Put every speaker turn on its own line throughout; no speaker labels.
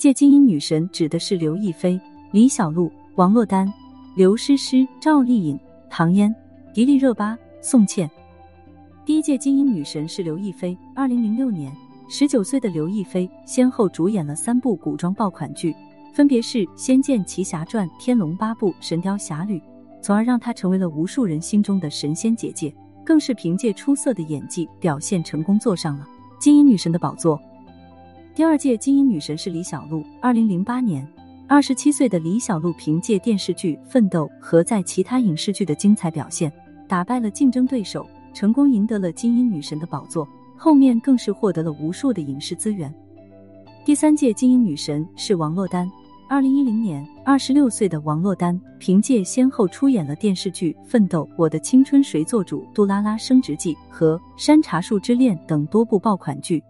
届金鹰女神指的是刘亦菲、李小璐、王珞丹、刘诗诗、赵丽颖、唐嫣、迪丽热巴、宋茜。第一届金鹰女神是刘亦菲。二零零六年，十九岁的刘亦菲先后主演了三部古装爆款剧，分别是《仙剑奇侠传》《天龙八部》《神雕侠侣》，从而让她成为了无数人心中的神仙姐姐。更是凭借出色的演技表现，成功坐上了金鹰女神的宝座。第二届金鹰女神是李小璐。二零零八年，二十七岁的李小璐凭借电视剧《奋斗》和在其他影视剧的精彩表现，打败了竞争对手，成功赢得了金鹰女神的宝座。后面更是获得了无数的影视资源。第三届金鹰女神是王珞丹。二零一零年，二十六岁的王珞丹凭借先后出演了电视剧《奋斗》《我的青春谁做主》《杜拉拉升职记》和《山茶树之恋》等多部爆款剧。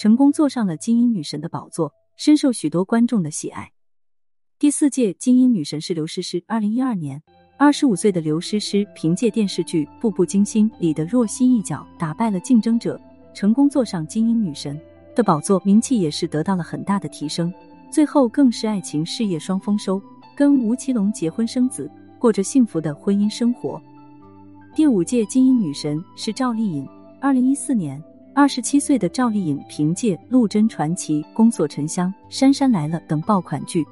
成功坐上了金鹰女神的宝座，深受许多观众的喜爱。第四届金鹰女神是刘诗诗。二零一二年，二十五岁的刘诗诗凭借电视剧《步步惊心》里的若曦一角，打败了竞争者，成功坐上金鹰女神的宝座，名气也是得到了很大的提升。最后更是爱情事业双丰收，跟吴奇隆结婚生子，过着幸福的婚姻生活。第五届金鹰女神是赵丽颖。二零一四年。二十七岁的赵丽颖凭借《陆贞传奇》《宫锁沉香》《杉杉来了》等爆款剧，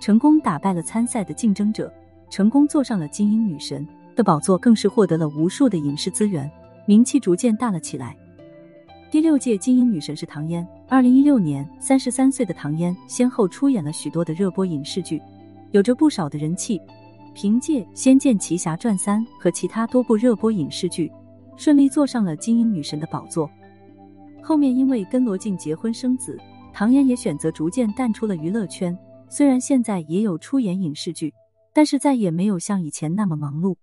成功打败了参赛的竞争者，成功坐上了金鹰女神的宝座，更是获得了无数的影视资源，名气逐渐大了起来。第六届金鹰女神是唐嫣。二零一六年，三十三岁的唐嫣先后出演了许多的热播影视剧，有着不少的人气。凭借《仙剑奇侠传三》和其他多部热播影视剧，顺利坐上了金鹰女神的宝座。后面因为跟罗晋结婚生子，唐嫣也选择逐渐淡出了娱乐圈。虽然现在也有出演影视剧，但是再也没有像以前那么忙碌。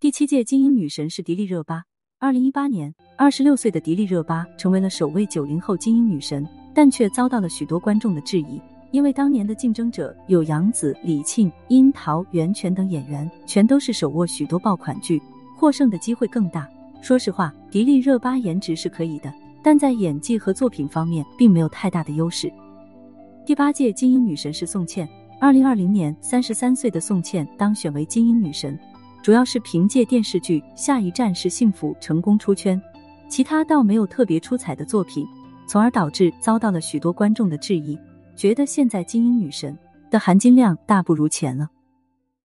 第七届金鹰女神是迪丽热巴。二零一八年，二十六岁的迪丽热巴成为了首位九零后金鹰女神，但却遭到了许多观众的质疑，因为当年的竞争者有杨紫、李沁、樱桃、袁泉等演员，全都是手握许多爆款剧，获胜的机会更大。说实话，迪丽热巴颜值是可以的。但在演技和作品方面并没有太大的优势。第八届金鹰女神是宋茜。二零二零年，三十三岁的宋茜当选为金鹰女神，主要是凭借电视剧《下一站是幸福》成功出圈，其他倒没有特别出彩的作品，从而导致遭到了许多观众的质疑，觉得现在金鹰女神的含金量大不如前了。